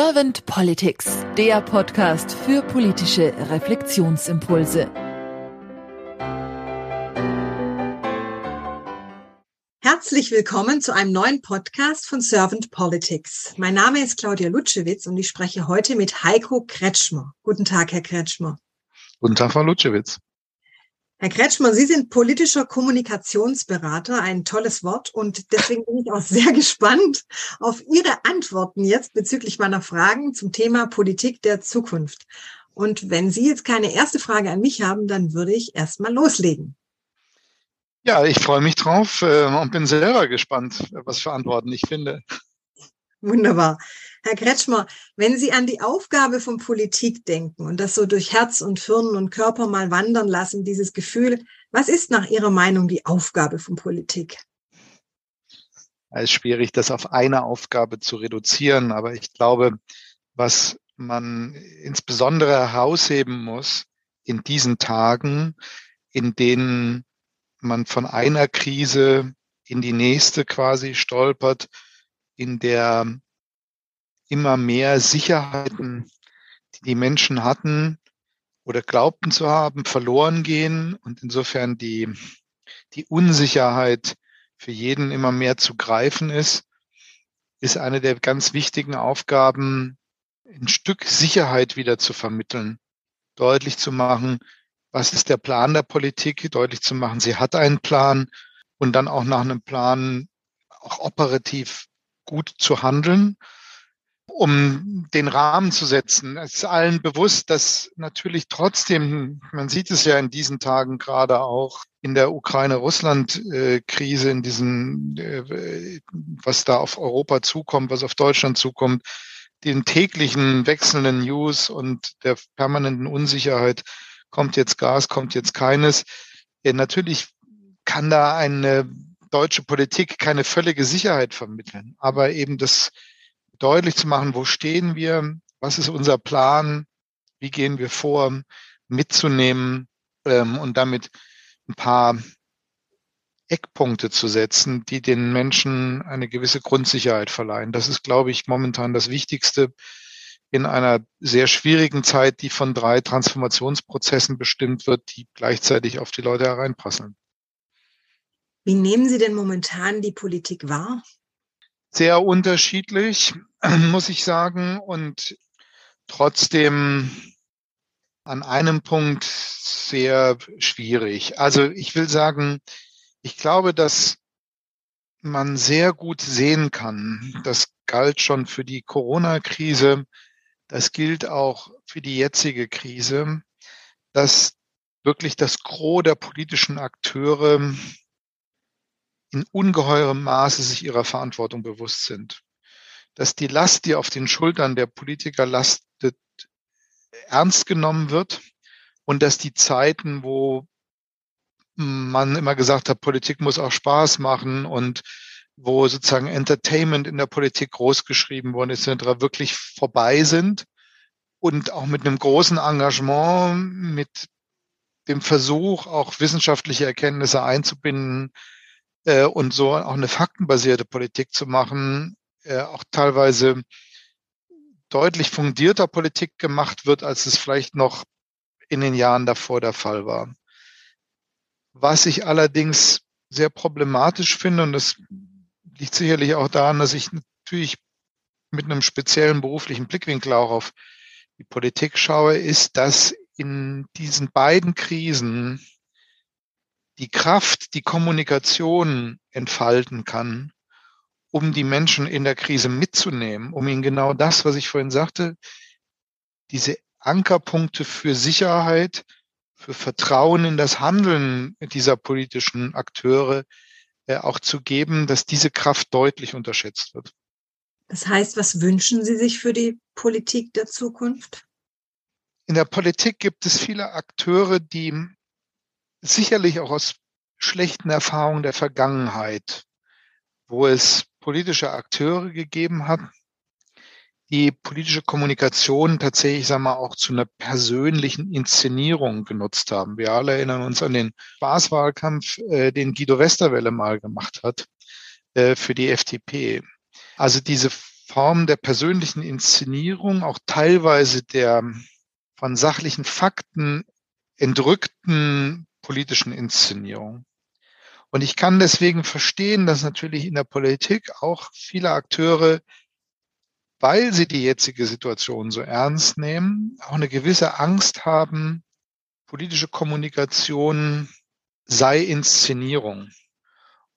Servant Politics, der Podcast für politische Reflexionsimpulse. Herzlich willkommen zu einem neuen Podcast von Servant Politics. Mein Name ist Claudia Lutschewitz und ich spreche heute mit Heiko Kretschmer. Guten Tag, Herr Kretschmer. Guten Tag, Frau Lutschewitz. Herr Kretschmer, Sie sind politischer Kommunikationsberater, ein tolles Wort. Und deswegen bin ich auch sehr gespannt auf Ihre Antworten jetzt bezüglich meiner Fragen zum Thema Politik der Zukunft. Und wenn Sie jetzt keine erste Frage an mich haben, dann würde ich erstmal loslegen. Ja, ich freue mich drauf äh, und bin selber gespannt, was für Antworten ich finde. Wunderbar. Herr Kretschmer, wenn Sie an die Aufgabe von Politik denken und das so durch Herz und Hirn und Körper mal wandern lassen, dieses Gefühl, was ist nach Ihrer Meinung die Aufgabe von Politik? Es ist schwierig, das auf eine Aufgabe zu reduzieren, aber ich glaube, was man insbesondere herausheben muss in diesen Tagen, in denen man von einer Krise in die nächste quasi stolpert, in der immer mehr Sicherheiten, die die Menschen hatten oder glaubten zu haben, verloren gehen und insofern die, die Unsicherheit für jeden immer mehr zu greifen ist, ist eine der ganz wichtigen Aufgaben, ein Stück Sicherheit wieder zu vermitteln, deutlich zu machen, was ist der Plan der Politik, deutlich zu machen, sie hat einen Plan und dann auch nach einem Plan auch operativ gut zu handeln, um den Rahmen zu setzen. Es ist allen bewusst, dass natürlich trotzdem, man sieht es ja in diesen Tagen gerade auch in der Ukraine-Russland-Krise, in diesem, äh, was da auf Europa zukommt, was auf Deutschland zukommt, den täglichen wechselnden News und der permanenten Unsicherheit, kommt jetzt Gas, kommt jetzt keines. Natürlich kann da eine deutsche Politik keine völlige Sicherheit vermitteln, aber eben das deutlich zu machen, wo stehen wir, was ist unser Plan, wie gehen wir vor, mitzunehmen ähm, und damit ein paar Eckpunkte zu setzen, die den Menschen eine gewisse Grundsicherheit verleihen. Das ist, glaube ich, momentan das Wichtigste in einer sehr schwierigen Zeit, die von drei Transformationsprozessen bestimmt wird, die gleichzeitig auf die Leute hereinprasseln. Wie nehmen Sie denn momentan die Politik wahr? Sehr unterschiedlich, muss ich sagen. Und trotzdem an einem Punkt sehr schwierig. Also ich will sagen, ich glaube, dass man sehr gut sehen kann, das galt schon für die Corona-Krise, das gilt auch für die jetzige Krise, dass wirklich das Gros der politischen Akteure in ungeheurem Maße sich ihrer Verantwortung bewusst sind. Dass die Last, die auf den Schultern der Politiker lastet, ernst genommen wird und dass die Zeiten, wo man immer gesagt hat, Politik muss auch Spaß machen und wo sozusagen Entertainment in der Politik großgeschrieben worden ist, wirklich vorbei sind und auch mit einem großen Engagement, mit dem Versuch, auch wissenschaftliche Erkenntnisse einzubinden, äh, und so auch eine faktenbasierte Politik zu machen, äh, auch teilweise deutlich fundierter Politik gemacht wird, als es vielleicht noch in den Jahren davor der Fall war. Was ich allerdings sehr problematisch finde, und das liegt sicherlich auch daran, dass ich natürlich mit einem speziellen beruflichen Blickwinkel auch auf die Politik schaue, ist, dass in diesen beiden Krisen die Kraft, die Kommunikation entfalten kann, um die Menschen in der Krise mitzunehmen, um ihnen genau das, was ich vorhin sagte, diese Ankerpunkte für Sicherheit, für Vertrauen in das Handeln dieser politischen Akteure äh, auch zu geben, dass diese Kraft deutlich unterschätzt wird. Das heißt, was wünschen Sie sich für die Politik der Zukunft? In der Politik gibt es viele Akteure, die sicherlich auch aus schlechten Erfahrungen der Vergangenheit, wo es politische Akteure gegeben hat, die politische Kommunikation tatsächlich, sagen wir, auch zu einer persönlichen Inszenierung genutzt haben. Wir alle erinnern uns an den Spaßwahlkampf, äh, den Guido Westerwelle mal gemacht hat äh, für die FDP. Also diese Form der persönlichen Inszenierung, auch teilweise der von sachlichen Fakten entrückten politischen Inszenierung. Und ich kann deswegen verstehen, dass natürlich in der Politik auch viele Akteure, weil sie die jetzige Situation so ernst nehmen, auch eine gewisse Angst haben, politische Kommunikation sei Inszenierung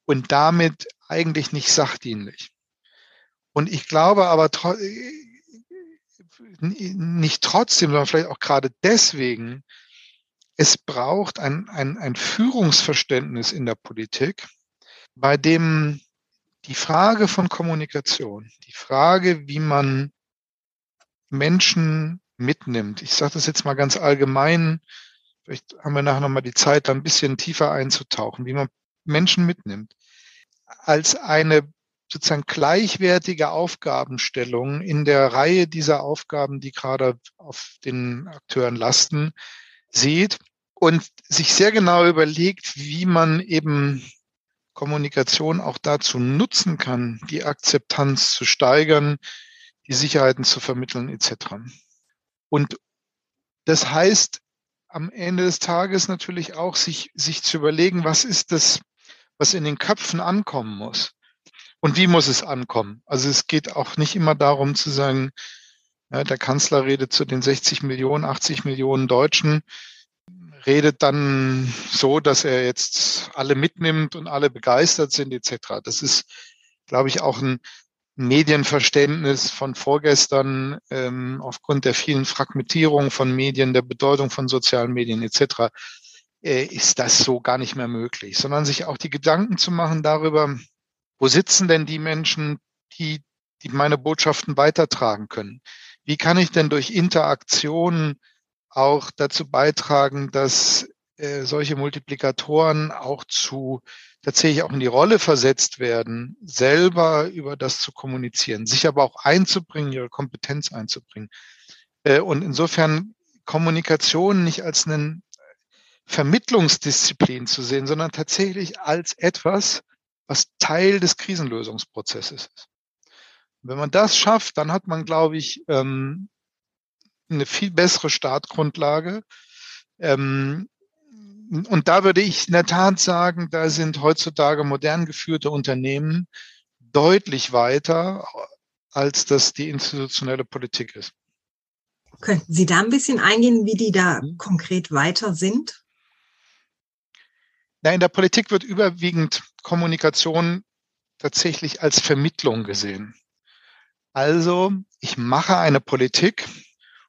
und damit eigentlich nicht sachdienlich. Und ich glaube aber nicht trotzdem, sondern vielleicht auch gerade deswegen, es braucht ein, ein, ein Führungsverständnis in der Politik, bei dem die Frage von Kommunikation, die Frage, wie man Menschen mitnimmt, ich sage das jetzt mal ganz allgemein, vielleicht haben wir nachher nochmal die Zeit, da ein bisschen tiefer einzutauchen, wie man Menschen mitnimmt, als eine sozusagen gleichwertige Aufgabenstellung in der Reihe dieser Aufgaben, die gerade auf den Akteuren lasten, sieht und sich sehr genau überlegt, wie man eben Kommunikation auch dazu nutzen kann, die Akzeptanz zu steigern, die Sicherheiten zu vermitteln etc. Und das heißt am Ende des Tages natürlich auch, sich, sich zu überlegen, was ist das, was in den Köpfen ankommen muss. Und wie muss es ankommen? Also es geht auch nicht immer darum zu sagen, ja, der Kanzler redet zu den 60 Millionen, 80 Millionen Deutschen, redet dann so, dass er jetzt alle mitnimmt und alle begeistert sind etc. Das ist, glaube ich, auch ein Medienverständnis von vorgestern ähm, aufgrund der vielen Fragmentierung von Medien, der Bedeutung von sozialen Medien etc. Äh, ist das so gar nicht mehr möglich, sondern sich auch die Gedanken zu machen darüber, wo sitzen denn die Menschen, die, die meine Botschaften weitertragen können? Wie kann ich denn durch Interaktion auch dazu beitragen, dass äh, solche Multiplikatoren auch zu tatsächlich auch in die Rolle versetzt werden, selber über das zu kommunizieren, sich aber auch einzubringen, ihre Kompetenz einzubringen. Äh, und insofern Kommunikation nicht als einen Vermittlungsdisziplin zu sehen, sondern tatsächlich als etwas, was Teil des Krisenlösungsprozesses ist. Wenn man das schafft, dann hat man, glaube ich, ähm, eine viel bessere Startgrundlage. Ähm, und da würde ich in der Tat sagen, da sind heutzutage modern geführte Unternehmen deutlich weiter, als das die institutionelle Politik ist. Könnten Sie da ein bisschen eingehen, wie die da konkret weiter sind? Na, in der Politik wird überwiegend Kommunikation tatsächlich als Vermittlung gesehen. Also ich mache eine Politik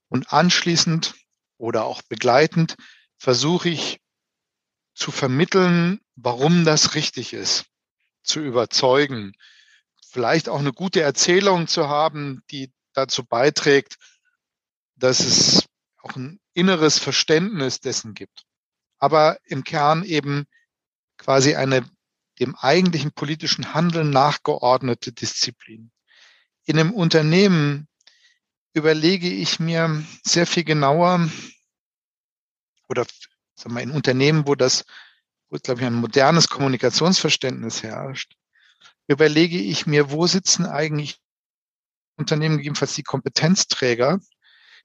und anschließend oder auch begleitend versuche ich zu vermitteln, warum das richtig ist, zu überzeugen, vielleicht auch eine gute Erzählung zu haben, die dazu beiträgt, dass es auch ein inneres Verständnis dessen gibt. Aber im Kern eben quasi eine dem eigentlichen politischen Handeln nachgeordnete Disziplin. In einem Unternehmen überlege ich mir sehr viel genauer oder sagen wir, in Unternehmen, wo das, wo glaube ich ein modernes Kommunikationsverständnis herrscht, überlege ich mir, wo sitzen eigentlich Unternehmen gegebenenfalls die Kompetenzträger,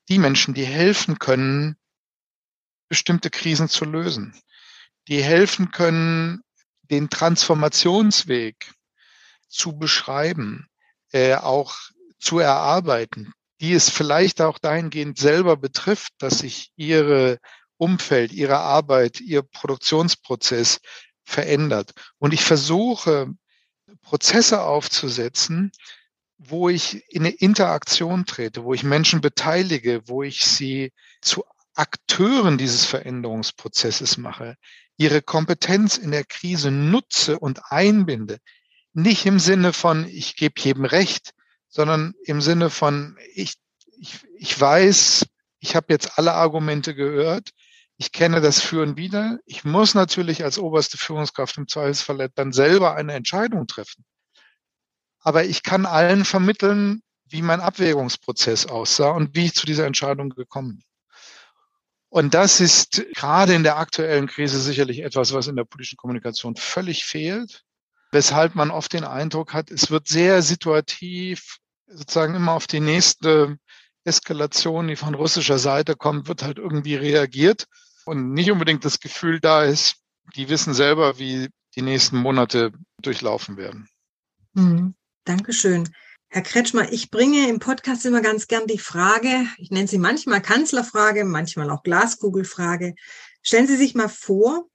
die Menschen, die helfen können, bestimmte Krisen zu lösen, die helfen können, den Transformationsweg zu beschreiben, äh, auch zu erarbeiten, die es vielleicht auch dahingehend selber betrifft, dass sich ihre Umfeld, ihre Arbeit, ihr Produktionsprozess verändert. Und ich versuche, Prozesse aufzusetzen, wo ich in eine Interaktion trete, wo ich Menschen beteilige, wo ich sie zu Akteuren dieses Veränderungsprozesses mache, ihre Kompetenz in der Krise nutze und einbinde. Nicht im Sinne von, ich gebe jedem Recht, sondern im Sinne von, ich, ich, ich weiß, ich habe jetzt alle Argumente gehört, ich kenne das Führen wieder. Ich muss natürlich als oberste Führungskraft im Zweifelsfall dann selber eine Entscheidung treffen. Aber ich kann allen vermitteln, wie mein Abwägungsprozess aussah und wie ich zu dieser Entscheidung gekommen bin. Und das ist gerade in der aktuellen Krise sicherlich etwas, was in der politischen Kommunikation völlig fehlt, weshalb man oft den Eindruck hat, es wird sehr situativ sozusagen immer auf die nächste Eskalation, die von russischer Seite kommt, wird halt irgendwie reagiert und nicht unbedingt das Gefühl da ist, die wissen selber, wie die nächsten Monate durchlaufen werden. Mhm. Dankeschön. Herr Kretschmer, ich bringe im Podcast immer ganz gern die Frage, ich nenne sie manchmal Kanzlerfrage, manchmal auch Glaskugelfrage. Stellen Sie sich mal vor,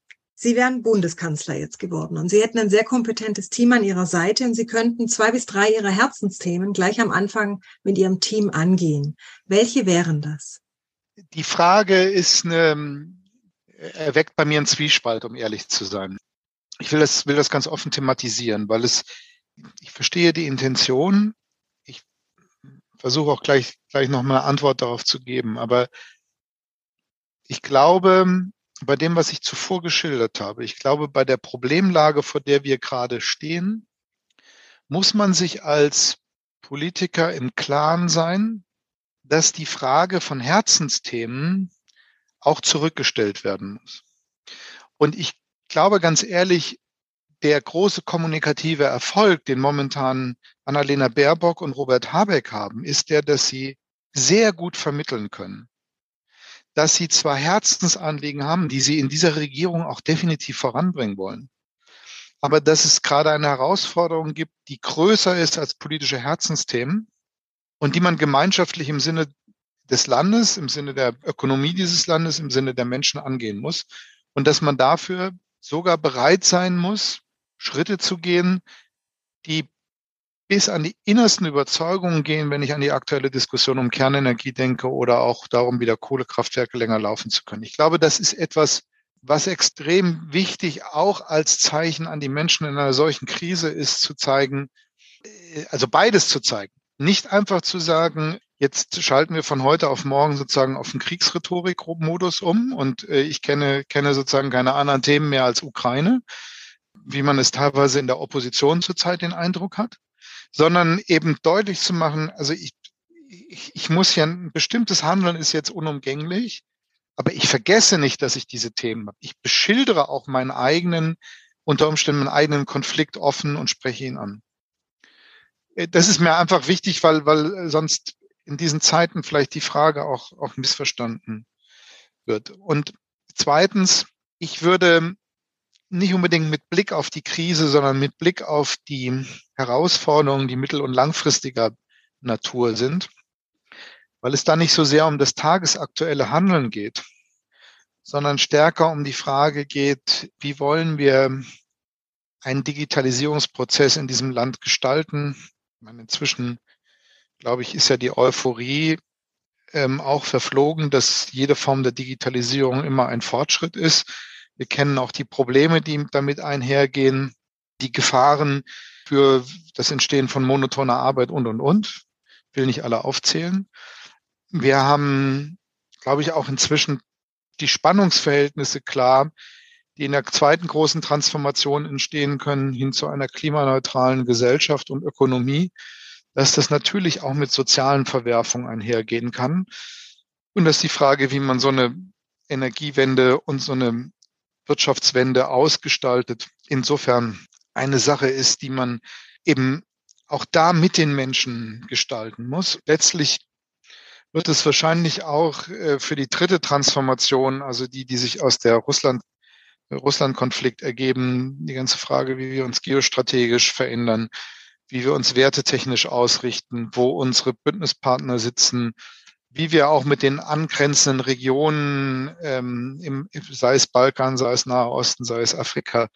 Sie wären Bundeskanzler jetzt geworden und Sie hätten ein sehr kompetentes Team an Ihrer Seite und Sie könnten zwei bis drei Ihrer Herzensthemen gleich am Anfang mit Ihrem Team angehen. Welche wären das? Die Frage ist eine, erweckt bei mir einen Zwiespalt, um ehrlich zu sein. Ich will das, will das ganz offen thematisieren, weil es, ich verstehe die Intention. Ich versuche auch gleich, gleich nochmal eine Antwort darauf zu geben. Aber ich glaube, bei dem, was ich zuvor geschildert habe, ich glaube, bei der Problemlage, vor der wir gerade stehen, muss man sich als Politiker im Klaren sein, dass die Frage von Herzensthemen auch zurückgestellt werden muss. Und ich glaube ganz ehrlich, der große kommunikative Erfolg, den momentan Annalena Baerbock und Robert Habeck haben, ist der, dass sie sehr gut vermitteln können, dass sie zwar Herzensanliegen haben, die sie in dieser Regierung auch definitiv voranbringen wollen, aber dass es gerade eine Herausforderung gibt, die größer ist als politische Herzensthemen und die man gemeinschaftlich im Sinne des Landes, im Sinne der Ökonomie dieses Landes, im Sinne der Menschen angehen muss und dass man dafür sogar bereit sein muss, Schritte zu gehen, die bis an die innersten Überzeugungen gehen, wenn ich an die aktuelle Diskussion um Kernenergie denke oder auch darum, wieder Kohlekraftwerke länger laufen zu können. Ich glaube, das ist etwas, was extrem wichtig auch als Zeichen an die Menschen in einer solchen Krise ist, zu zeigen, äh, also beides zu zeigen. Nicht einfach zu sagen, jetzt schalten wir von heute auf morgen sozusagen auf den Kriegsrhetorik-Modus um und äh, ich kenne, kenne sozusagen keine anderen Themen mehr als Ukraine, wie man es teilweise in der Opposition zurzeit den Eindruck hat, sondern eben deutlich zu machen, also ich, ich, ich muss ja, ein bestimmtes Handeln ist jetzt unumgänglich, aber ich vergesse nicht, dass ich diese Themen habe. Ich beschildere auch meinen eigenen, unter Umständen meinen eigenen Konflikt offen und spreche ihn an. Äh, das ist mir einfach wichtig, weil, weil sonst in diesen Zeiten vielleicht die Frage auch, auch missverstanden wird. Und zweitens, ich würde nicht unbedingt mit Blick auf die Krise, sondern mit Blick auf die Herausforderungen, die mittel- und langfristiger Natur sind, weil es da nicht so sehr um das tagesaktuelle Handeln geht, sondern stärker um die Frage geht, wie wollen wir einen Digitalisierungsprozess in diesem Land gestalten. Ich meine, inzwischen, glaube ich, ist ja die Euphorie ähm, auch verflogen, dass jede Form der Digitalisierung immer ein Fortschritt ist. Wir kennen auch die Probleme, die damit einhergehen, die Gefahren für das Entstehen von monotoner Arbeit und, und, und. Will nicht alle aufzählen. Wir haben, glaube ich, auch inzwischen die Spannungsverhältnisse klar, die in der zweiten großen Transformation entstehen können, hin zu einer klimaneutralen Gesellschaft und Ökonomie, dass das natürlich auch mit sozialen Verwerfungen einhergehen kann. Und dass die Frage, wie man so eine Energiewende und so eine Wirtschaftswende ausgestaltet, insofern eine Sache ist, die man eben auch da mit den Menschen gestalten muss. Letztlich wird es wahrscheinlich auch äh, für die dritte Transformation, also die, die sich aus der Russland, Russland-Konflikt ergeben, die ganze Frage, wie wir uns geostrategisch verändern, wie wir uns wertetechnisch ausrichten, wo unsere Bündnispartner sitzen, wie wir auch mit den angrenzenden Regionen, ähm, im, sei es Balkan, sei es Nahe Osten, sei es Afrika,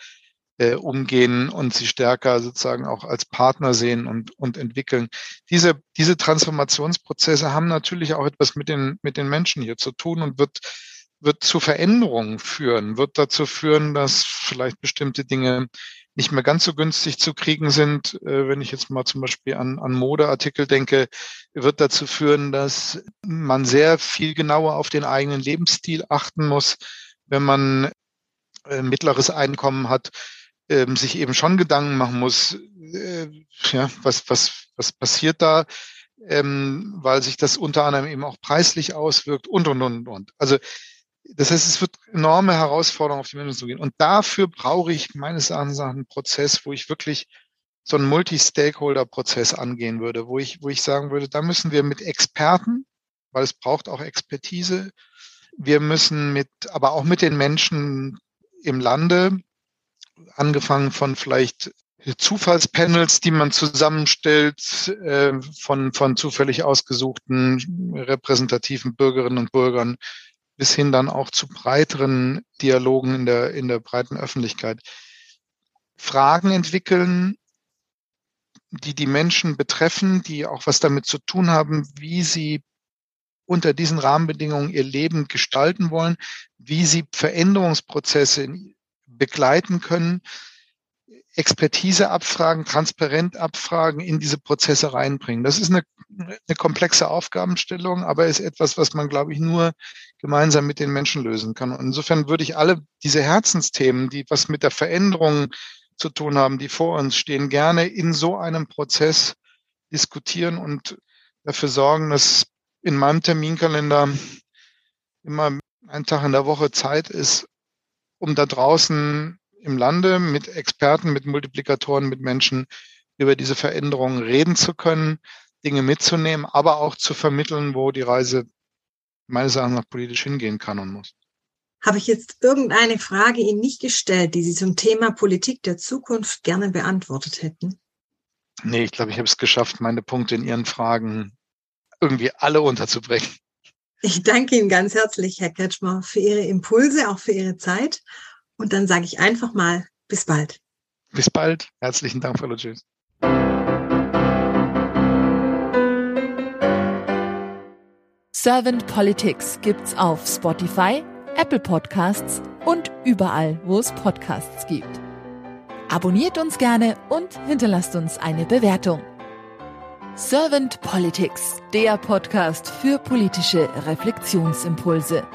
äh, umgehen und sie stärker sozusagen auch als Partner sehen und, und entwickeln. Diese, diese Transformationsprozesse haben natürlich auch etwas mit den, mit den Menschen hier zu tun und wird, wird zu Veränderungen führen, wird dazu führen, dass vielleicht bestimmte Dinge nicht mehr ganz so günstig zu kriegen sind, äh, wenn ich jetzt mal zum Beispiel an, an Modeartikel denke, wird dazu führen, dass man sehr viel genauer auf den eigenen Lebensstil achten muss, wenn man äh, mittleres Einkommen hat, äh, sich eben schon Gedanken machen muss, äh, ja, was, was, was passiert da, ähm, weil sich das unter anderem eben auch preislich auswirkt und, und, und, und. Also das heißt, es wird enorme Herausforderungen auf die Menschen zugehen. Und dafür brauche ich meines Erachtens einen Prozess, wo ich wirklich so einen Multi-Stakeholder-Prozess angehen würde, wo ich, wo ich sagen würde, da müssen wir mit Experten, weil es braucht auch Expertise, wir müssen mit, aber auch mit den Menschen im Lande, angefangen von vielleicht Zufallspanels, die man zusammenstellt äh, von, von zufällig ausgesuchten repräsentativen Bürgerinnen und Bürgern bis hin dann auch zu breiteren Dialogen in der, in der breiten Öffentlichkeit. Fragen entwickeln, die die Menschen betreffen, die auch was damit zu tun haben, wie sie unter diesen Rahmenbedingungen ihr Leben gestalten wollen, wie sie Veränderungsprozesse begleiten können, Expertise abfragen, transparent abfragen, in diese Prozesse reinbringen. Das ist eine, eine komplexe Aufgabenstellung, aber ist etwas, was man, glaube ich, nur gemeinsam mit den Menschen lösen kann. Und insofern würde ich alle diese Herzensthemen, die was mit der Veränderung zu tun haben, die vor uns stehen, gerne in so einem Prozess diskutieren und dafür sorgen, dass in meinem Terminkalender immer ein Tag in der Woche Zeit ist, um da draußen im Lande mit Experten, mit Multiplikatoren, mit Menschen über diese Veränderungen reden zu können, Dinge mitzunehmen, aber auch zu vermitteln, wo die Reise meines Erachtens nach politisch hingehen kann und muss. Habe ich jetzt irgendeine Frage Ihnen nicht gestellt, die Sie zum Thema Politik der Zukunft gerne beantwortet hätten? Nee, ich glaube, ich habe es geschafft, meine Punkte in Ihren Fragen irgendwie alle unterzubringen. Ich danke Ihnen ganz herzlich, Herr Kretschmer, für Ihre Impulse, auch für Ihre Zeit. Und dann sage ich einfach mal, bis bald. Bis bald. Herzlichen Dank, Frau Tschüss. Servant Politics gibt's auf Spotify, Apple Podcasts und überall, wo es Podcasts gibt. Abonniert uns gerne und hinterlasst uns eine Bewertung. Servant Politics, der Podcast für politische Reflexionsimpulse.